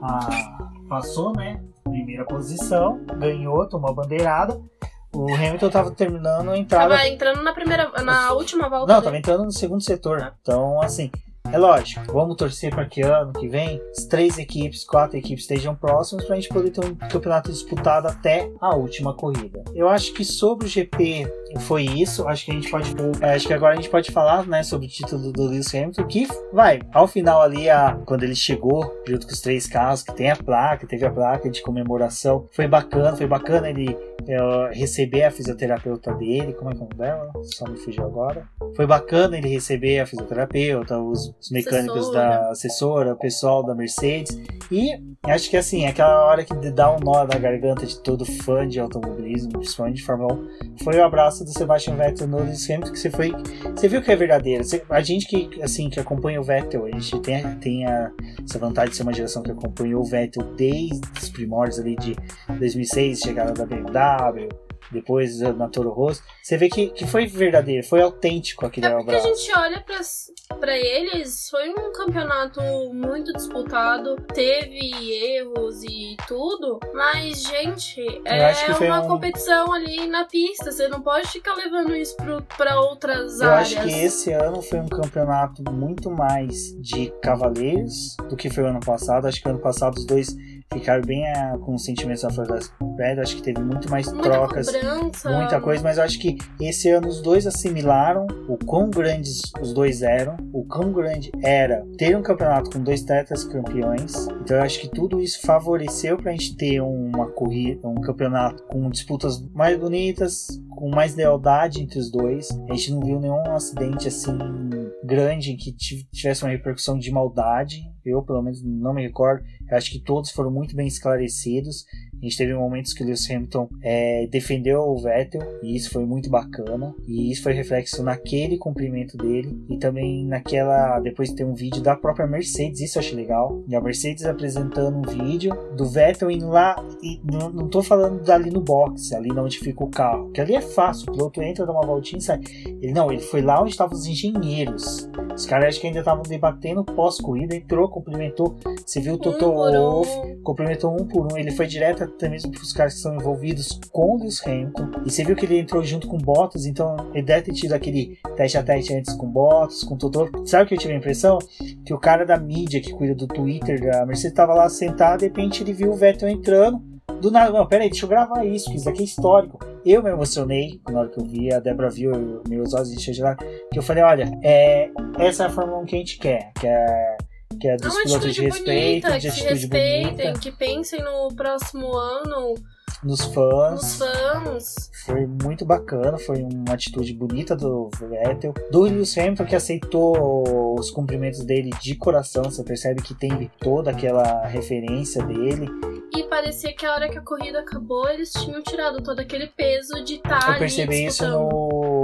a, passou, né? Primeira posição, ganhou, tomou a bandeirada. O Hamilton tava terminando a entrada. Tava entrando na primeira, na última volta. Não, dele. tava entrando no segundo setor. Então, assim, é lógico, vamos torcer para que ano que vem as três equipes, quatro equipes estejam próximas para a gente poder ter um campeonato disputado até a última corrida. Eu acho que sobre o GP foi isso. Acho que a gente pode, é, acho que agora a gente pode falar, né, sobre o título do Lewis Hamilton, que vai ao final ali a quando ele chegou junto com os três carros, que tem a placa, teve a placa de comemoração, foi bacana, foi bacana ele é, receber a fisioterapeuta dele, como é que é o nome dela? Só me fugiu agora. Foi bacana ele receber a fisioterapeuta, os, os mecânicos assessora. da assessora, o pessoal da Mercedes. E acho que assim, aquela hora que dá um nó na garganta de todo fã de automobilismo, principalmente de Fórmula 1, foi o abraço do Sebastian Vettel no Lewis Hamilton, que você foi. Você viu que é verdadeiro. A gente que, assim, que acompanha o Vettel, a gente tem, tem a, essa vantagem de ser uma geração que acompanhou o Vettel desde os primórdios ali de 2006, chegada da BMW, depois na Toro Rosso, você vê que, que foi verdadeiro, foi autêntico aquele é porque a gente olha para eles, foi um campeonato muito disputado, teve erros e tudo, mas, gente, é uma um... competição ali na pista, você não pode ficar levando isso para outras Eu áreas. Eu acho que esse ano foi um campeonato muito mais de cavaleiros do que foi o ano passado, acho que ano passado os dois ficaram bem a, com sentimentos à flor das pedras. Acho que teve muito mais muita trocas, cobrança. muita coisa, mas eu acho que esse ano os dois assimilaram o quão grandes os dois eram, o quão grande era ter um campeonato com dois tetas campeões. Então eu acho que tudo isso favoreceu para a gente ter uma corrida, um campeonato com disputas mais bonitas, com mais lealdade entre os dois. A gente não viu nenhum acidente assim grande que tivesse uma repercussão de maldade. Eu, pelo menos, não me recordo. Eu acho que todos foram muito bem esclarecidos. A gente teve momentos que o Lewis Hamilton é, defendeu o Vettel e isso foi muito bacana. E isso foi reflexo naquele cumprimento dele e também naquela. Depois tem um vídeo da própria Mercedes, isso eu achei legal. E a Mercedes apresentando um vídeo do Vettel indo lá. E não, não tô falando dali no box, ali onde fica o carro, que ali é fácil. O piloto entra, dá uma voltinha e sai. Ele não, ele foi lá onde estavam os engenheiros. Os caras acho que ainda estavam debatendo pós-corrida, entrou, cumprimentou. Você viu o Toto um Wolff, cumprimentou um por um. Ele foi direto até mesmo os caras que são envolvidos com o Lewis Hamilton. E você viu que ele entrou junto com Bottas, então ele deve ter tido aquele teste a teste antes com Bottas, com Totoro. Sabe o que eu tive a impressão? Que o cara da mídia que cuida do Twitter da Mercedes estava lá sentado, de repente ele viu o Vettel entrando. Do nada, não, peraí, deixa eu gravar isso, que isso aqui é histórico. Eu me emocionei na hora que eu vi, a Débora viu, meus olhos encheram de lá, que eu falei, olha, é, essa é a Fórmula 1 que a gente quer, que é que é dos pilotos de respeito, bonita, de que atitude respeitem, bonita, que pensem no próximo ano, nos fãs. nos fãs. Foi muito bacana, foi uma atitude bonita do Vettel. Do Lewis Hamilton, que aceitou os cumprimentos dele de coração, você percebe que tem toda aquela referência dele. E parecia que a hora que a corrida acabou, eles tinham tirado todo aquele peso de estar Eu ali percebi isso disputando.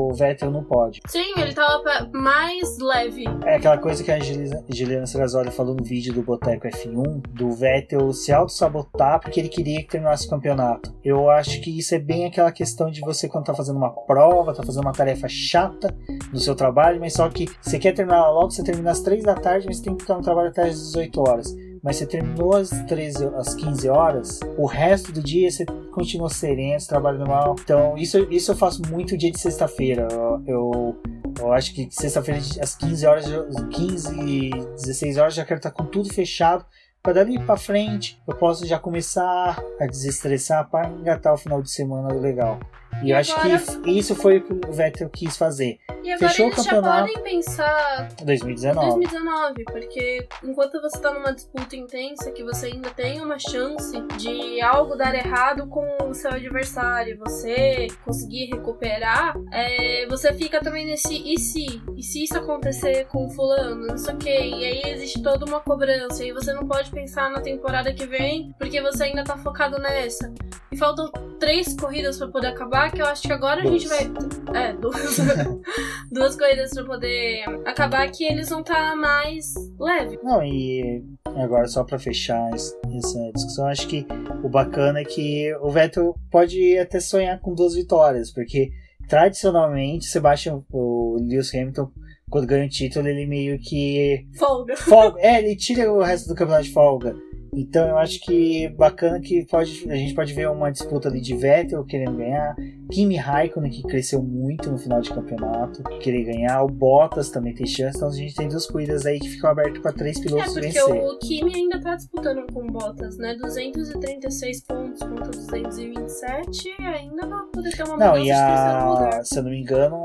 No Vettel no pódio. Sim, ele tava pa- mais leve. É aquela coisa que a Juliana Serrazoli falou no vídeo do Boteco F1, do Vettel se auto-sabotar porque ele queria que terminasse o campeonato. Eu acho que isso é bem aquela questão de você quando tá fazendo uma prova, tá fazendo uma tarefa chata no seu trabalho, mas só que você quer terminar logo, você termina às 3 da tarde, mas você tem que estar no trabalho até às 18 horas. Mas você terminou às 13, às 15 horas, o resto do dia você continua sereno, você trabalha normal. Então, isso, isso eu faço muito dia de sexta-feira. Eu, eu eu acho que sexta-feira, às 15 horas, já- 15, 16 horas, já quero estar com tudo fechado. Para dali para frente, eu posso já começar a desestressar para engatar o final de semana legal. E, E eu acho agora- que isso foi o que o Vettel quis fazer. E agora Fechou o eles já campeonato. podem pensar 2019. 2019, porque enquanto você tá numa disputa intensa, que você ainda tem uma chance de algo dar errado com o seu adversário, você conseguir recuperar, é, você fica também nesse e se? E se isso acontecer com fulano? Não sei o que. E aí existe toda uma cobrança. E você não pode pensar na temporada que vem, porque você ainda tá focado nessa. E faltam três corridas pra poder acabar, que eu acho que agora a Duas. gente vai. É, duas. duas corridas pra poder acabar que eles vão estar mais leve. Não, e agora só para fechar es- essa discussão, acho que o bacana é que o Vettel pode até sonhar com duas vitórias, porque tradicionalmente Sebastian, o Lewis Hamilton, quando ganha o título, ele meio que Folga. folga, é, ele tira o resto do campeonato de folga. Então eu acho que bacana que pode, a gente pode ver uma disputa ali de Vettel querendo ganhar, Kimi Raikkonen que cresceu muito no final de campeonato, querer ganhar, o Bottas também tem chance, então a gente tem duas corridas aí que ficam abertas para três É, pilotos porque vencer. o Kimi ainda tá disputando com Bottas, né? 236 pontos contra 227 e ainda vai poder ter uma Não, mudança e a, se eu não me engano,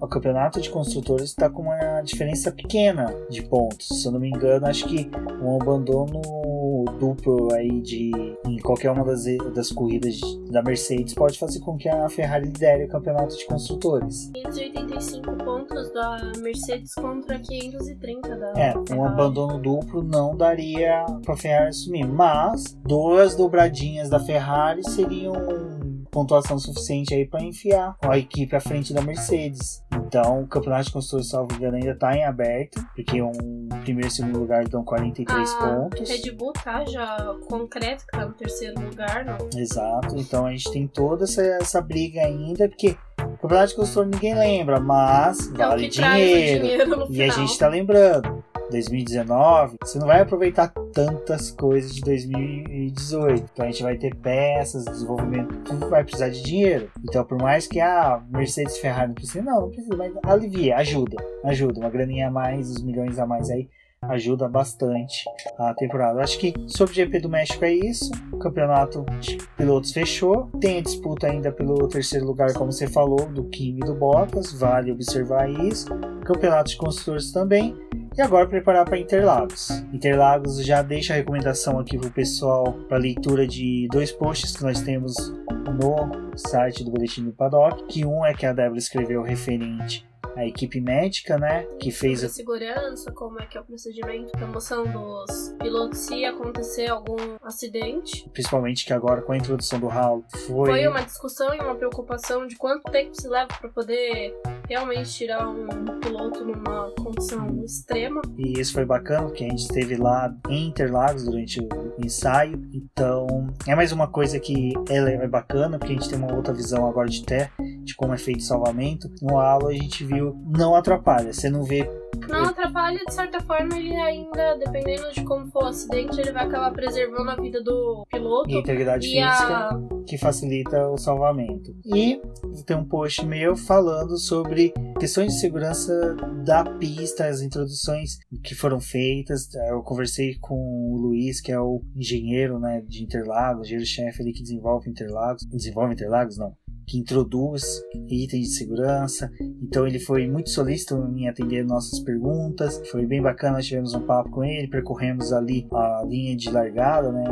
o campeonato de construtores está com uma diferença pequena de pontos. Se eu não me engano, acho que um abandono duplo aí de em qualquer uma das, das corridas da Mercedes pode fazer com que a Ferrari lidere o campeonato de construtores. 585 pontos da Mercedes contra 530 da É, um Ferrari. abandono duplo não daria para a Ferrari assumir, mas duas dobradinhas da Ferrari seriam pontuação suficiente aí para enfiar a equipe à frente da Mercedes. Então, o campeonato de construtores, salvo engano, ainda está em aberto, porque um primeiro e segundo lugar dão 43 a pontos. Red Bull tá já concreto que tá no terceiro lugar, não. Exato, então a gente tem toda essa, essa briga ainda, porque o campeonato de construtores ninguém lembra, mas É o vale dinheiro. dinheiro E a gente tá lembrando, 2019, você não vai aproveitar tantas coisas de 2018. Então a gente vai ter peças, desenvolvimento, tudo vai precisar de dinheiro. Então por mais que a Mercedes e Ferrari não precisa, não, não precisa, mas alivia, ajuda, ajuda. Uma graninha a mais, uns milhões a mais aí, ajuda bastante a temporada. Acho que sobre o GP do México é isso. O campeonato de pilotos fechou. Tem a disputa ainda pelo terceiro lugar, como você falou, do Kimi e do Bottas. Vale observar isso. Campeonato de construtores também. E agora preparar para Interlagos. Interlagos já deixa a recomendação aqui pro pessoal para leitura de dois posts que nós temos no site do Boletim do Paddock. Que um é que a Débora escreveu referente à equipe médica, né? Que fez Sobre segurança, como é que é o procedimento, promoção dos pilotos se acontecer algum acidente. principalmente que agora com a introdução do Hall foi, Foi uma discussão e uma preocupação de quanto tempo se leva para poder realmente tirar um piloto numa condição extrema. e isso foi bacana porque a gente esteve lá em Interlagos durante o ensaio então é mais uma coisa que ela é bacana porque a gente tem uma outra visão agora de terra de como é feito o salvamento no Halo a gente viu não atrapalha você não vê Não atrapalha, de certa forma, ele ainda, dependendo de como for o acidente, ele vai acabar preservando a vida do piloto. E a integridade E física a- que facilita o salvamento. E tem um post meu falando sobre questões de segurança da pista, as introduções que foram feitas. Eu conversei com o Luiz, que é o engenheiro né, de Interlagos, engenheiro-chefe ali que desenvolve Interlagos. Desenvolve Interlagos, não. Que introduz itens de segurança. Então ele foi muito solícito em atender nossas perguntas. Foi bem bacana, nós tivemos um papo com ele, percorremos ali a linha de largada, né?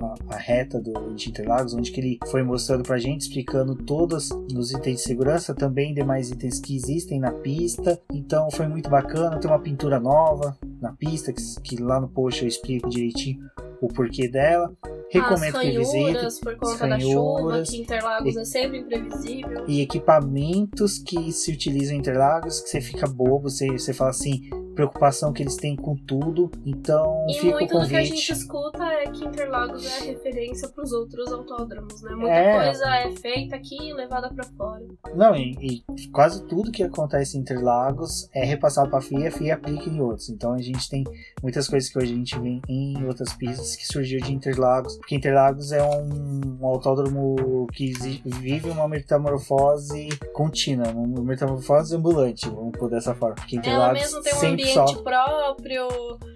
a, a reta do, de Interlagos, onde que ele foi mostrando pra gente, explicando todos os itens de segurança, também demais itens que existem na pista. Então foi muito bacana, tem uma pintura nova na pista, que, que lá no post eu explico direitinho o porquê dela. Recomendo As que visite. por conta da chuva, que Interlagos é sempre imprevisível. E equipamentos que se utilizam em Interlagos, que você fica bobo, você, você fala assim, preocupação que eles têm com tudo. Então E fica o muito do que a gente convite. escuta é que Interlagos é referência para os outros autódromos, né? Muita É. coisa é feita aqui e levada para fora. Não, e, e quase tudo que acontece em Interlagos é repassado para a FIA, a FIA aplica em outros. Então a gente tem muitas coisas que hoje a gente vê em outras pistas que surgiu de Interlagos, porque Interlagos é um, um autódromo que vive uma metamorfose contínua, uma metamorfose ambulante, vamos pôr dessa forma. Porque Interlagos sempre ambiente sofre próprio,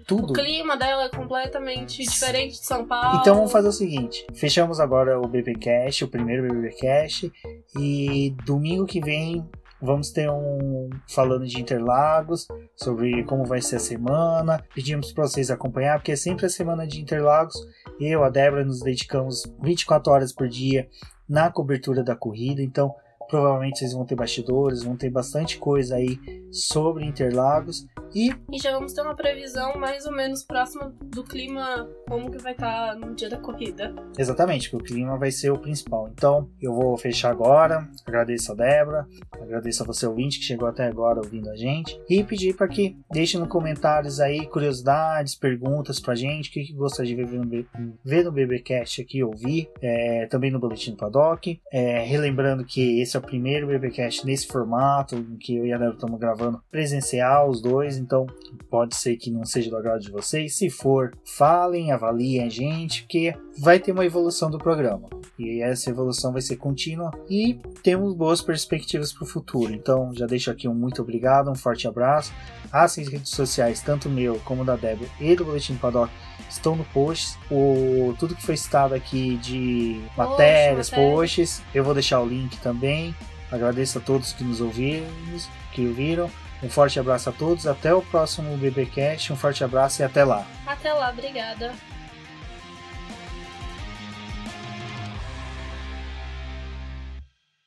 tudo. o clima dela é completamente diferente de São Paulo. Então vamos fazer o seguinte: fechamos agora o BBcast, o primeiro BBcast, e domingo que vem vamos ter um falando de Interlagos, sobre como vai ser a semana. Pedimos para vocês acompanhar, porque é sempre a semana de Interlagos. Eu, a Débora, nos dedicamos 24 horas por dia na cobertura da corrida, então provavelmente vocês vão ter bastidores, vão ter bastante coisa aí sobre Interlagos. E E já vamos ter uma previsão mais ou menos próxima do clima, como que vai estar no dia da corrida. Exatamente, que o clima vai ser o principal. Então, eu vou fechar agora. Agradeço a Débora, agradeço a você ouvinte que chegou até agora ouvindo a gente e pedir para que deixe nos comentários aí curiosidades, perguntas pra gente, o que, que gostaria de ver no, B- ver no BBcast aqui, ouvir, é, também no Boletim do Paddock. É, relembrando que esse é o primeiro BBcast nesse formato, em que eu e a Débora estamos gravando presencial, os dois, então pode ser que não seja do agrado de vocês. Se for, falem, avaliem a gente, porque vai ter uma evolução do programa. E essa evolução vai ser contínua e temos boas perspectivas para o futuro. Então já deixo aqui um muito obrigado, um forte abraço. As redes sociais, tanto meu como da Débora e do Boletim Paddock, estão no post. O, tudo que foi citado aqui de matérias, matéria. posts, eu vou deixar o link também. Agradeço a todos que nos ouviram, que ouviram. Um forte abraço a todos, até o próximo BBcast, um forte abraço e até lá. Até lá, obrigada.